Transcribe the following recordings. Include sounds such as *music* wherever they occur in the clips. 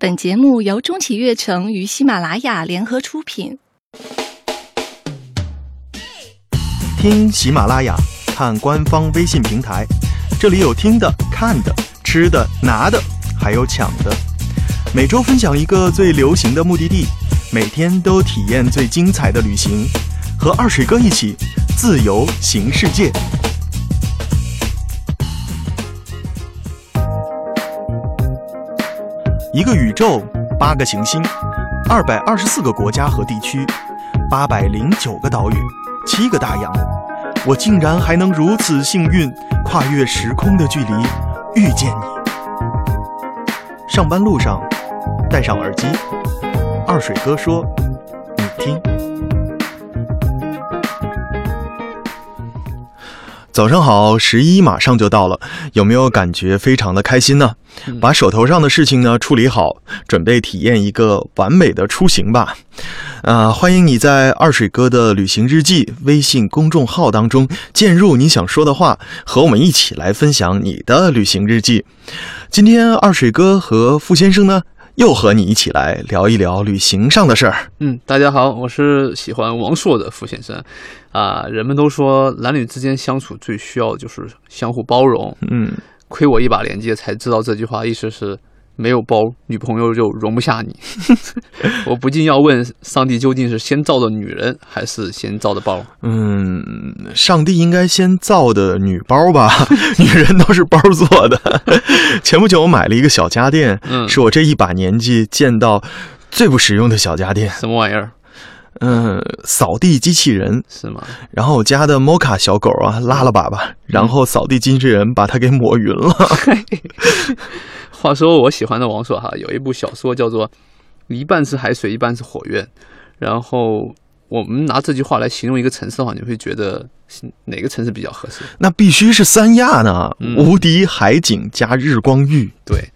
本节目由中企悦城与喜马拉雅联合出品。听喜马拉雅，看官方微信平台，这里有听的、看的、吃的、拿的，还有抢的。每周分享一个最流行的目的地，每天都体验最精彩的旅行，和二水哥一起自由行世界。一个宇宙，八个行星，二百二十四个国家和地区，八百零九个岛屿，七个大洋，我竟然还能如此幸运，跨越时空的距离，遇见你。上班路上，戴上耳机，二水哥说：“早上好，十一马上就到了，有没有感觉非常的开心呢？把手头上的事情呢处理好，准备体验一个完美的出行吧。啊，欢迎你在二水哥的旅行日记微信公众号当中键入你想说的话，和我们一起来分享你的旅行日记。今天二水哥和傅先生呢，又和你一起来聊一聊旅行上的事儿。嗯，大家好，我是喜欢王朔的傅先生。啊，人们都说男女之间相处最需要的就是相互包容。嗯，亏我一把年纪才知道这句话意思是没有包，女朋友就容不下你。*laughs* 我不禁要问，上帝究竟是先造的女人，还是先造的包？嗯，上帝应该先造的女包吧？*laughs* 女人都是包做的。*laughs* 前不久我买了一个小家电，嗯是我这一把年纪见到最不实用的小家电。什么玩意儿？嗯，扫地机器人。是吗？然后我家的摩卡小狗啊拉了粑粑，然后扫地机器人把它给抹匀了。话说我喜欢的王朔哈，有一部小说叫做《一半是海水，一半是火焰》，然后我们拿这句话来形容一个城市的话，你会觉得是哪个城市比较合适？那必须是三亚呢，嗯无敌海景加日光浴。对，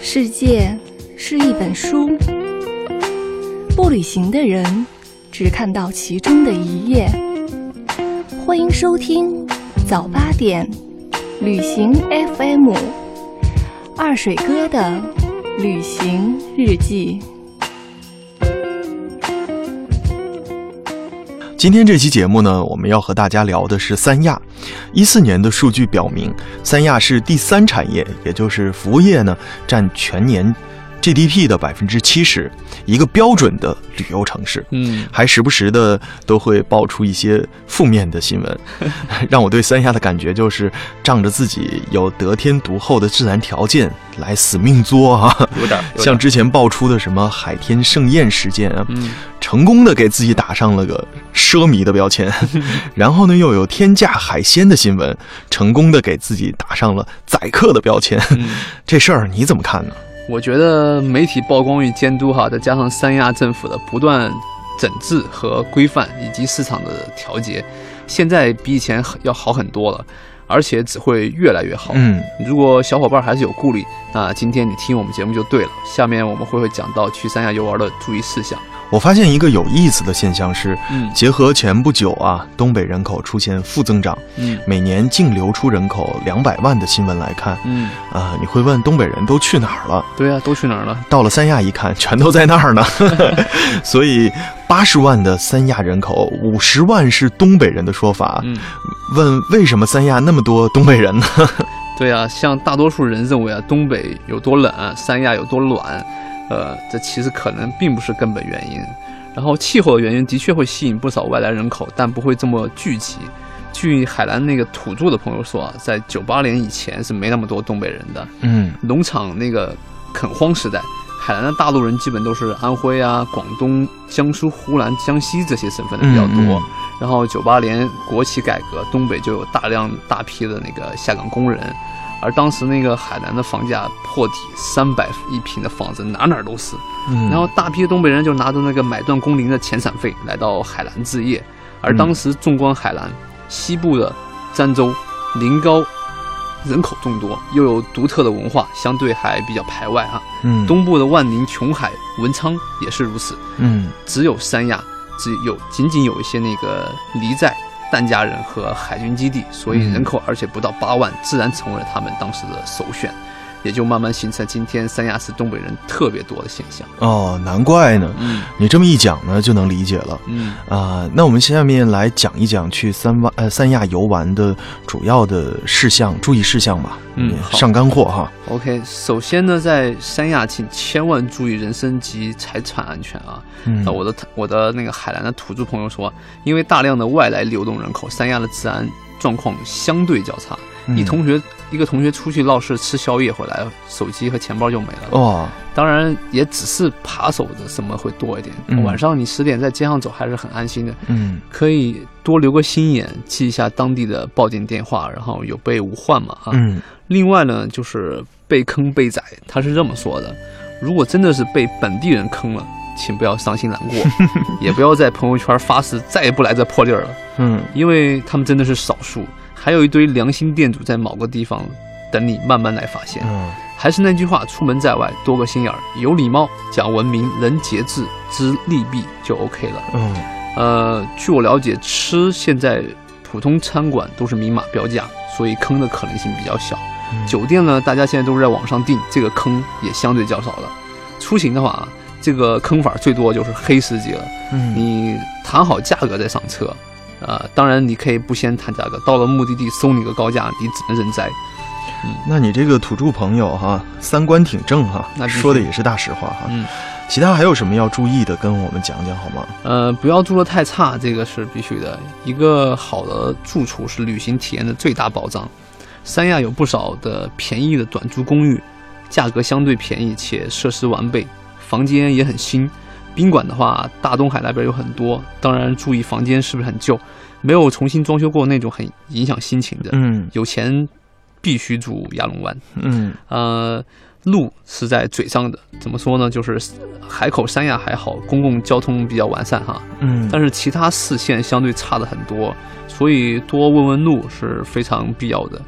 世界是一本书，不旅行的人只看到其中的一页。欢迎收听早八点旅行 FM，二水哥的旅行日记。今天这期节目呢，我们要和大家聊的是三亚。一四年的数据表明，三亚是第三产业，也就是服务业呢，占全年 GDP 的百分之七十，一个标准的旅游城市。嗯，还时不时的都会爆出一些负面的新闻，*laughs* 让我对三亚的感觉就是仗着自己有得天独厚的自然条件来死命作啊！*laughs* 像之前爆出的什么海天盛宴事件啊，嗯成功的给自己打上了个奢靡的标签，*laughs* 然后呢又有天价海鲜的新闻，成功的给自己打上了宰客的标签。嗯，这事儿你怎么看呢？我觉得媒体曝光与监督哈，再加上三亚政府的不断整治和规范，以及市场的调节，现在比以前很要好很多了，而且只会越来越好。嗯，如果小伙伴还是有顾虑，那今天你听我们节目就对了。下面我们会会讲到去三亚游玩的注意事项。我发现一个有意思的现象是，嗯结合前不久啊东北人口出现负增长，嗯每年净流出人口两百万的新闻来看，嗯，啊、你会问东北人都去哪儿了？对啊，都去哪儿了？到了三亚一看，全都在那儿呢。*laughs* 所以八十万的三亚人口，五十万是东北人的说法。嗯，问为什么三亚那么多东北人呢？*laughs* 对啊，像大多数人认为啊，东北有多冷，三亚有多暖，呃，这其实可能并不是根本原因。然后气候的原因的确会吸引不少外来人口，但不会这么聚集。据海南那个土著的朋友说啊，在九八年以前是没那么多东北人的。嗯农场那个垦荒时代，海南的大陆人基本都是安徽啊、广东、江苏、湖南、江西这些省份的比较多。嗯嗯然后九八年国企改革，东北就有大量大批的那个下岗工人，而当时那个海南的房价破底，三百一平的房子哪哪都是。嗯，然后大批东北人就拿着那个买断工龄的遣散费来到海南置业，而当时纵观海南，西部的儋州、临高。人口众多，又有独特的文化，相对还比较排外啊。嗯东部的万宁、琼海、文昌也是如此，嗯只有三亚，只有仅仅有一些那个黎寨疍家人和海军基地，所以人口而且不到八万，自然成为了他们当时的首选。也就慢慢形成今天三亚市东北人特别多的现象。哦，难怪呢。嗯你这么一讲呢，就能理解了。嗯，啊、那我们下面来讲一讲去三湾呃三亚游玩的主要的事项、注意事项吧。嗯好上干货哈。OK，首先呢，在三亚，请千万注意人身及财产安全啊！嗯那我的我的那个海南的土著朋友说，因为大量的外来流动人口，三亚的治安状况相对较差。嗯你同学一个同学出去闹事吃宵夜回来，手机和钱包就没了。哦，当然，也只是扒手的什么会多一点。嗯。晚上你十点在街上走还是很安心的，嗯。可以多留个心眼，记一下当地的报警电话，然后有备无患嘛啊。嗯。另外呢，就是被坑被宰，他是这么说的：如果真的是被本地人坑了，请不要伤心难过，*laughs* 也不要在朋友圈发誓再也不来这破地儿了，嗯。因为他们真的是少数，还有一堆良心店主在某个地方等你慢慢来发现。嗯还是那句话，出门在外多个心眼儿，有礼貌，讲文明，人节制，知利弊就 OK 了。嗯呃，据我了解，吃现在普通餐馆都是明码标价，所以坑的可能性比较小。嗯酒店呢，大家现在都是在网上订，这个坑也相对较少了。出行的话，这个坑法最多就是黑司机了。嗯你谈好价格再上车，呃，当然你可以不先谈价格，到了目的地收你个高价，你只能认栽。那你这个土著朋友哈，三观挺正哈那，说的也是大实话哈。嗯，其他还有什么要注意的，跟我们讲讲好吗？呃，不要住得太差，这个是必须的。一个好的住处是旅行体验的最大保障。三亚有不少的便宜的短租公寓，价格相对便宜且设施完备，房间也很新。宾馆的话，大东海那边有很多，当然注意房间是不是很旧，没有重新装修过那种很影响心情的。嗯有钱必须住亚龙湾。嗯呃，路是在嘴上的，怎么说呢？就是海口三亚还好，公共交通比较完善哈。嗯，但是其他四县相对差的很多，所以多问问路是非常必要的。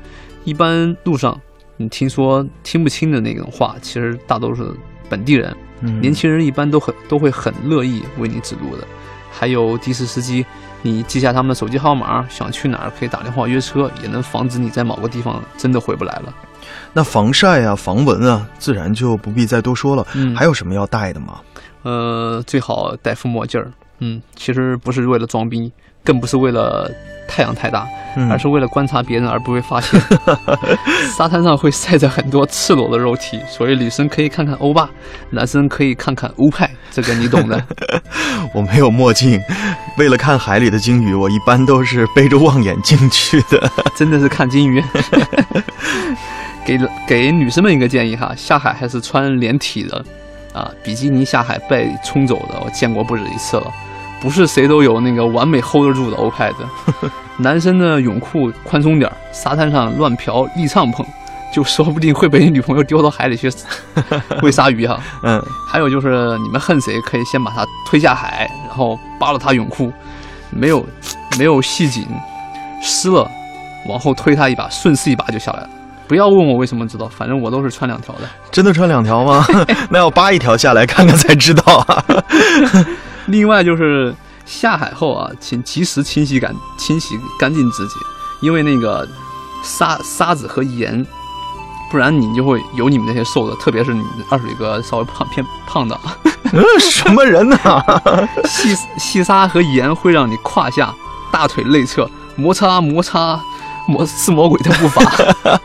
一般路上你听说听不清的那种话，其实大多是本地人，嗯年轻人一般都很都会很乐意为你指路的。还有的士司机，你记下他们的手机号码，想去哪儿可以打电话约车，也能防止你在某个地方真的回不来了。那防晒啊、防蚊啊，自然就不必再多说了。嗯还有什么要带的吗？呃，最好戴副墨镜儿。嗯，其实不是为了装逼，更不是为了太阳太大，嗯而是为了观察别人而不被发现。*laughs* 沙滩上会晒着很多赤裸的肉体，所以女生可以看看欧巴，男生可以看看欧派，这个你懂的。*laughs* 我没有墨镜，为了看海里的鲸鱼，我一般都是背着望远镜去的。*laughs* 真的是看鲸鱼。*laughs* 给给女生们一个建议哈，下海还是穿连体的，啊，比基尼下海被冲走的我见过不止一次了，不是谁都有那个完美 hold 得住的欧派的。男生的泳裤宽松点儿，沙滩上乱嫖立帐篷，就说不定会被你女朋友丢到海里去 *laughs* 喂鲨鱼哈。嗯还有就是你们恨谁，可以先把他推下海，然后扒了他泳裤，没有没有系紧，湿了，往后推他一把，顺势一把就下来了。不要问我为什么知道，反正我都是穿两条的。真的穿两条吗？*laughs* 那要扒一条下来看看才知道啊。*laughs* 另外就是下海后啊，请及时清洗干清洗干净自己，因为那个沙沙子和盐，不然你就会有你们那些瘦的，特别是你们二水哥稍微胖偏胖的，嗯，*laughs* 什么人呢、*laughs* 细细沙和盐会让你胯下、大腿内侧摩擦摩擦，魔是魔鬼的步伐。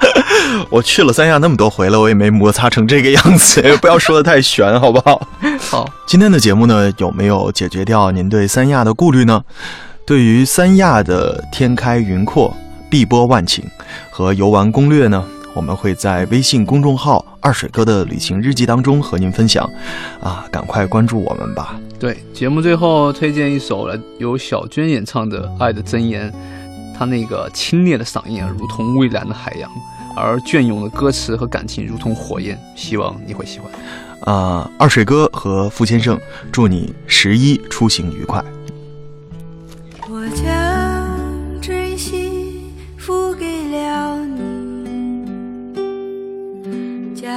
*laughs* 我去了三亚那么多回了，我也没摩擦成这个样子。不要说的太玄，好不好？好，今天的节目呢，有没有解决掉您对三亚的顾虑呢？对于三亚的天开云阔、碧波万顷和游玩攻略呢，我们会在微信公众号“二水哥的旅行日记”当中和您分享。啊，赶快关注我们吧！对，节目最后推荐一首来由小娟演唱的《爱的箴言》，她那个清冽的嗓音啊，如同蔚蓝的海洋，而隽永的歌词和感情如同火焰，希望你会喜欢。啊，二水哥和傅先生，祝你十一出行愉快。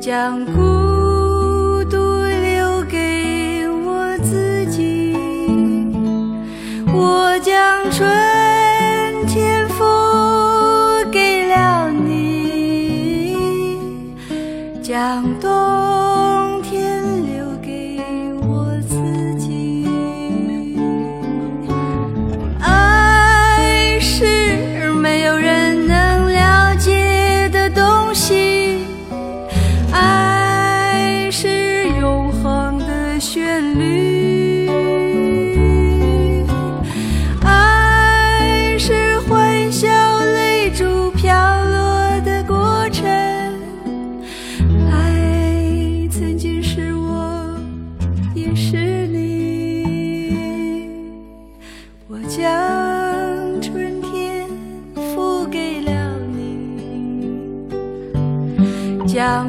将孤独留给我自己，我将春天付给了你，将冬将春天付给了你，将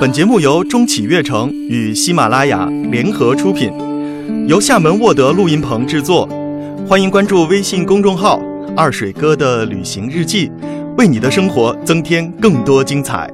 本节目由中企悦城与喜马拉雅联合出品，由厦门沃德录音棚制作。欢迎关注微信公众号“二水哥的旅行日记”，为你的生活增添更多精彩。